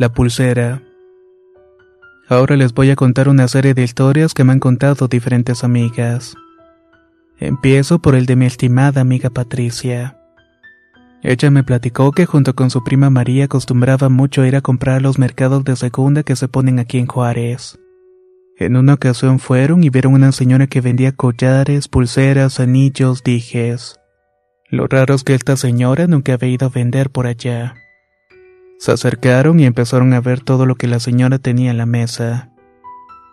La pulsera. Ahora les voy a contar una serie de historias que me han contado diferentes amigas. Empiezo por el de mi estimada amiga Patricia. Ella me platicó que junto con su prima María acostumbraba mucho ir a comprar los mercados de segunda que se ponen aquí en Juárez. En una ocasión fueron y vieron una señora que vendía collares, pulseras, anillos, dijes. Lo raro es que esta señora nunca había ido a vender por allá. Se acercaron y empezaron a ver todo lo que la señora tenía en la mesa.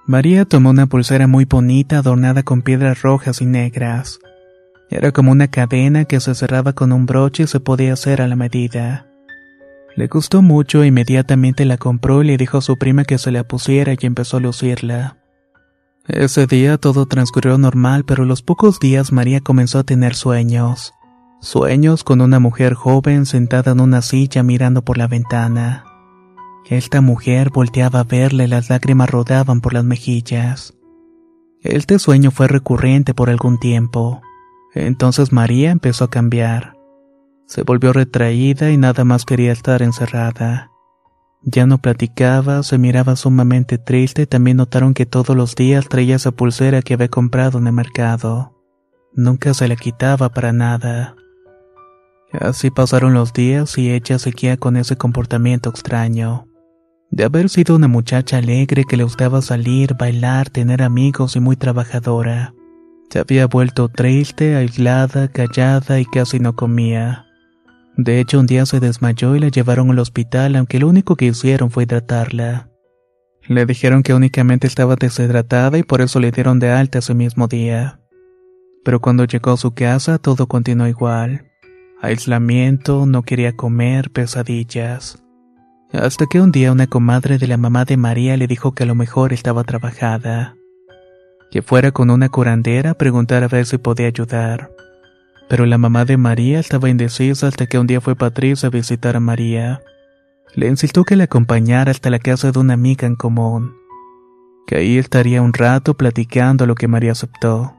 María tomó una pulsera muy bonita adornada con piedras rojas y negras. Era como una cadena que se cerraba con un broche y se podía hacer a la medida. Le gustó mucho e inmediatamente la compró y le dijo a su prima que se la pusiera y empezó a lucirla. Ese día todo transcurrió normal, pero los pocos días María comenzó a tener sueños. Sueños con una mujer joven sentada en una silla mirando por la ventana. Esta mujer volteaba a verle y las lágrimas rodaban por las mejillas. Este sueño fue recurrente por algún tiempo. Entonces María empezó a cambiar. Se volvió retraída y nada más quería estar encerrada. Ya no platicaba, se miraba sumamente triste y también notaron que todos los días traía esa pulsera que había comprado en el mercado. Nunca se la quitaba para nada. Así pasaron los días y ella seguía con ese comportamiento extraño. De haber sido una muchacha alegre que le gustaba salir, bailar, tener amigos y muy trabajadora, se había vuelto triste, aislada, callada y casi no comía. De hecho, un día se desmayó y la llevaron al hospital, aunque lo único que hicieron fue hidratarla. Le dijeron que únicamente estaba deshidratada y por eso le dieron de alta ese mismo día. Pero cuando llegó a su casa todo continuó igual. Aislamiento, no quería comer, pesadillas. Hasta que un día una comadre de la mamá de María le dijo que a lo mejor estaba trabajada. Que fuera con una curandera a preguntar a ver si podía ayudar. Pero la mamá de María estaba indecisa hasta que un día fue Patricia a visitar a María. Le insistió que la acompañara hasta la casa de una amiga en común. Que ahí estaría un rato platicando lo que María aceptó.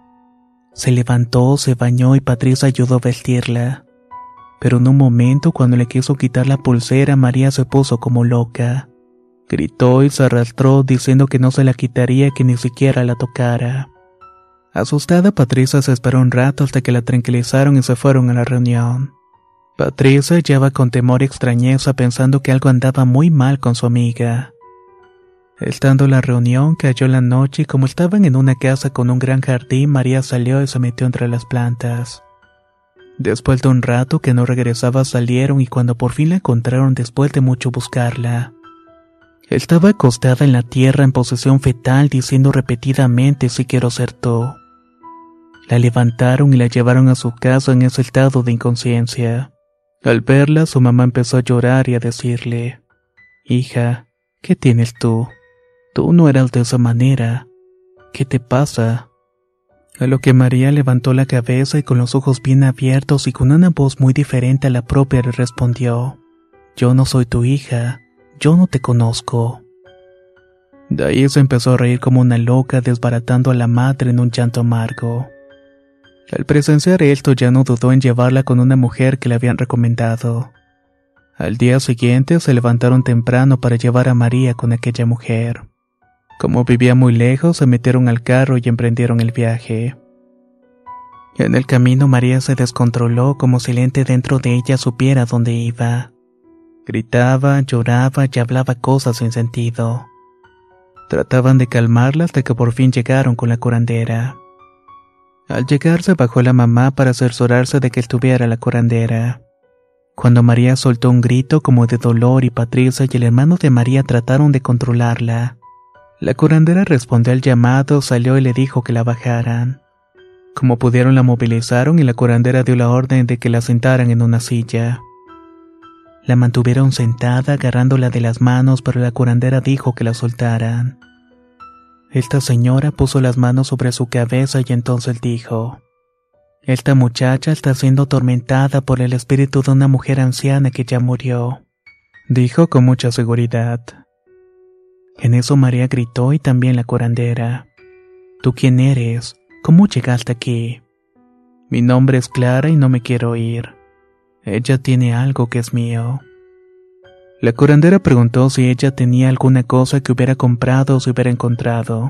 Se levantó, se bañó y Patricia ayudó a vestirla pero en un momento cuando le quiso quitar la pulsera María se puso como loca. Gritó y se arrastró diciendo que no se la quitaría que ni siquiera la tocara. Asustada Patricia se esperó un rato hasta que la tranquilizaron y se fueron a la reunión. Patricia lleva con temor y extrañeza pensando que algo andaba muy mal con su amiga. Estando en la reunión cayó la noche y como estaban en una casa con un gran jardín María salió y se metió entre las plantas. Después de un rato que no regresaba salieron y cuando por fin la encontraron después de mucho buscarla. Estaba acostada en la tierra en posesión fetal diciendo repetidamente si quiero ser tú. La levantaron y la llevaron a su casa en ese estado de inconsciencia. Al verla su mamá empezó a llorar y a decirle, Hija, ¿qué tienes tú? Tú no eras de esa manera. ¿Qué te pasa? A lo que María levantó la cabeza y con los ojos bien abiertos y con una voz muy diferente a la propia le respondió, Yo no soy tu hija, yo no te conozco. De ahí se empezó a reír como una loca desbaratando a la madre en un llanto amargo. Al presenciar esto ya no dudó en llevarla con una mujer que le habían recomendado. Al día siguiente se levantaron temprano para llevar a María con aquella mujer. Como vivía muy lejos, se metieron al carro y emprendieron el viaje. En el camino María se descontroló como si el ente dentro de ella supiera dónde iba. Gritaba, lloraba y hablaba cosas sin sentido. Trataban de calmarla hasta que por fin llegaron con la curandera. Al llegar se bajó la mamá para cerciorarse de que estuviera la curandera. Cuando María soltó un grito como de dolor y Patricia y el hermano de María trataron de controlarla. La curandera respondió al llamado, salió y le dijo que la bajaran. Como pudieron la movilizaron y la curandera dio la orden de que la sentaran en una silla. La mantuvieron sentada agarrándola de las manos, pero la curandera dijo que la soltaran. Esta señora puso las manos sobre su cabeza y entonces dijo, Esta muchacha está siendo atormentada por el espíritu de una mujer anciana que ya murió, dijo con mucha seguridad. En eso María gritó y también la curandera. ¿Tú quién eres? ¿Cómo llegaste aquí? Mi nombre es Clara y no me quiero ir. Ella tiene algo que es mío. La curandera preguntó si ella tenía alguna cosa que hubiera comprado o se hubiera encontrado.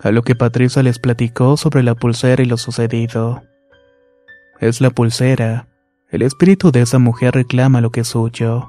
A lo que Patricia les platicó sobre la pulsera y lo sucedido. Es la pulsera. El espíritu de esa mujer reclama lo que es suyo.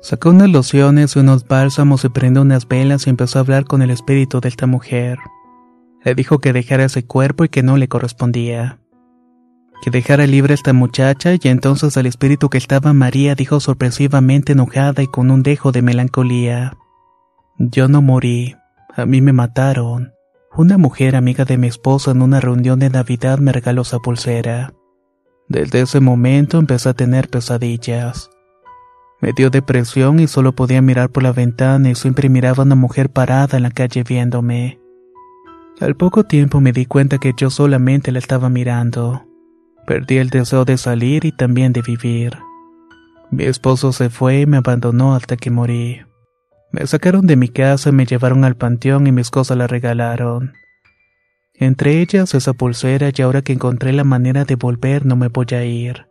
Sacó unas lociones unos bálsamos y prendió unas velas y empezó a hablar con el espíritu de esta mujer. Le dijo que dejara ese cuerpo y que no le correspondía. Que dejara libre a esta muchacha y entonces el espíritu que estaba María dijo sorpresivamente enojada y con un dejo de melancolía. Yo no morí, a mí me mataron. Una mujer amiga de mi esposa en una reunión de Navidad me regaló esa pulsera. Desde ese momento empecé a tener pesadillas. Me dio depresión y solo podía mirar por la ventana y siempre miraba a una mujer parada en la calle viéndome. Al poco tiempo me di cuenta que yo solamente la estaba mirando. Perdí el deseo de salir y también de vivir. Mi esposo se fue y me abandonó hasta que morí. Me sacaron de mi casa me llevaron al panteón y mis cosas la regalaron. Entre ellas esa pulsera y ahora que encontré la manera de volver no me voy a ir.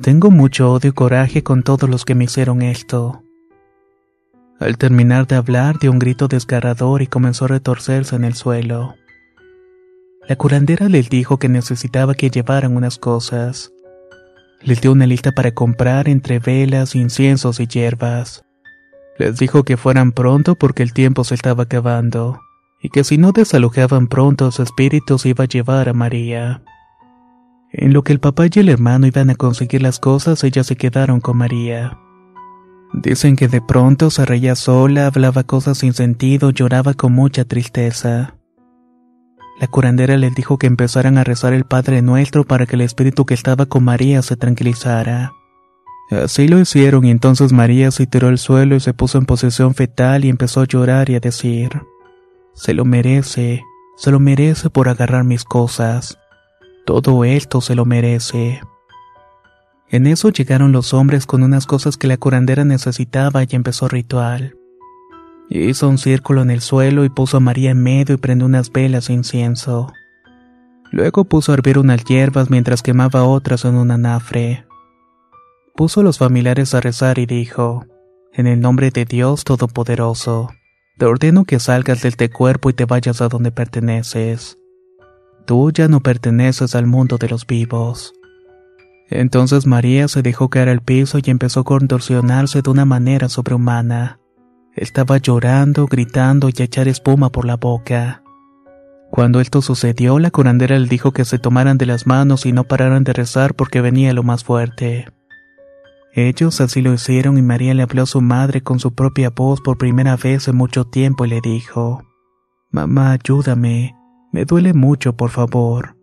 Tengo mucho odio y coraje con todos los que me hicieron esto. Al terminar de hablar dio un grito desgarrador y comenzó a retorcerse en el suelo. La curandera les dijo que necesitaba que llevaran unas cosas. Les dio una lista para comprar entre velas, inciensos y hierbas. Les dijo que fueran pronto porque el tiempo se estaba acabando, y que si no desalojaban pronto su espíritu se iba a llevar a María. En lo que el papá y el hermano iban a conseguir las cosas, ellas se quedaron con María. Dicen que de pronto se reía sola, hablaba cosas sin sentido, lloraba con mucha tristeza. La curandera les dijo que empezaran a rezar el Padre Nuestro para que el espíritu que estaba con María se tranquilizara. Así lo hicieron y entonces María se tiró al suelo y se puso en posición fetal y empezó a llorar y a decir, Se lo merece, se lo merece por agarrar mis cosas. Todo esto se lo merece. En eso llegaron los hombres con unas cosas que la curandera necesitaba y empezó ritual. Hizo un círculo en el suelo y puso a María en medio y prendió unas velas de incienso. Luego puso a hervir unas hierbas mientras quemaba otras en un anafre. Puso a los familiares a rezar y dijo, En el nombre de Dios Todopoderoso, te ordeno que salgas de este cuerpo y te vayas a donde perteneces. Tú ya no perteneces al mundo de los vivos. Entonces María se dejó caer al piso y empezó a contorsionarse de una manera sobrehumana. Estaba llorando, gritando y a echar espuma por la boca. Cuando esto sucedió, la curandera le dijo que se tomaran de las manos y no pararan de rezar porque venía lo más fuerte. Ellos así lo hicieron y María le habló a su madre con su propia voz por primera vez en mucho tiempo y le dijo, Mamá, ayúdame, me duele mucho, por favor.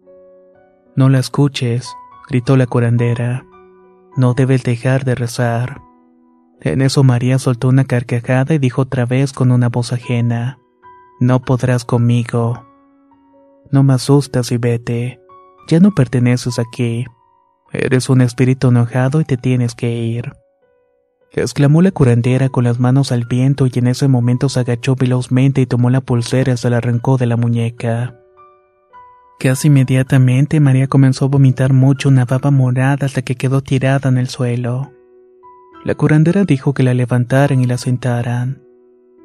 No la escuches, gritó la curandera. No debes dejar de rezar. En eso María soltó una carcajada y dijo otra vez con una voz ajena, No podrás conmigo. No me asustas y vete. Ya no perteneces aquí. Eres un espíritu enojado y te tienes que ir. Exclamó la curandera con las manos al viento y en ese momento se agachó velozmente y tomó la pulsera y se la arrancó de la muñeca. Casi inmediatamente María comenzó a vomitar mucho una baba morada hasta que quedó tirada en el suelo. La curandera dijo que la levantaran y la sentaran.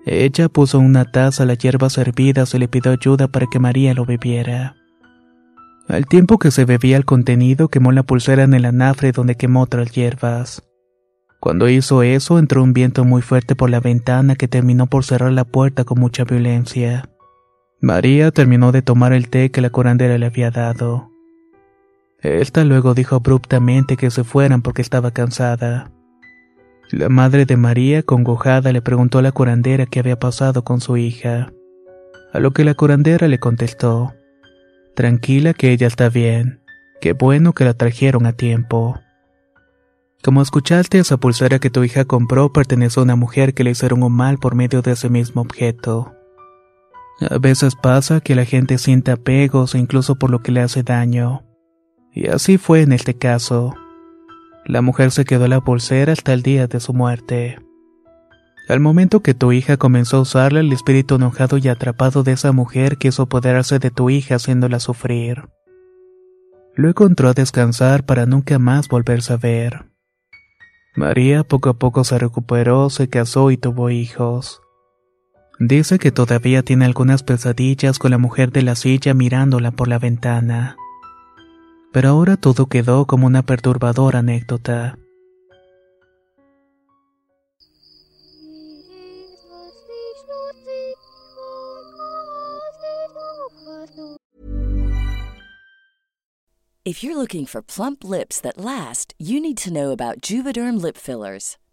Ella puso una taza la hierba servida y le pidió ayuda para que María lo bebiera. Al tiempo que se bebía el contenido, quemó la pulsera en el anafre donde quemó otras hierbas. Cuando hizo eso, entró un viento muy fuerte por la ventana que terminó por cerrar la puerta con mucha violencia. María terminó de tomar el té que la curandera le había dado. Esta luego dijo abruptamente que se fueran porque estaba cansada. La madre de María, congojada, le preguntó a la curandera qué había pasado con su hija. A lo que la curandera le contestó, Tranquila que ella está bien. Qué bueno que la trajeron a tiempo. Como escuchaste, esa pulsera que tu hija compró pertenece a una mujer que le hicieron un mal por medio de ese mismo objeto. A veces pasa que la gente siente apegos incluso por lo que le hace daño. Y así fue en este caso. La mujer se quedó la pulsera hasta el día de su muerte. Al momento que tu hija comenzó a usarla, el espíritu enojado y atrapado de esa mujer quiso apoderarse de tu hija haciéndola sufrir. Luego entró a descansar para nunca más volverse a ver. María poco a poco se recuperó, se casó y tuvo hijos. Dice que todavía tiene algunas pesadillas con la mujer de la silla mirándola por la ventana. Pero ahora todo quedó como una perturbadora anécdota. If you're looking for plump lips that last, you need to know about Juvederm lip fillers.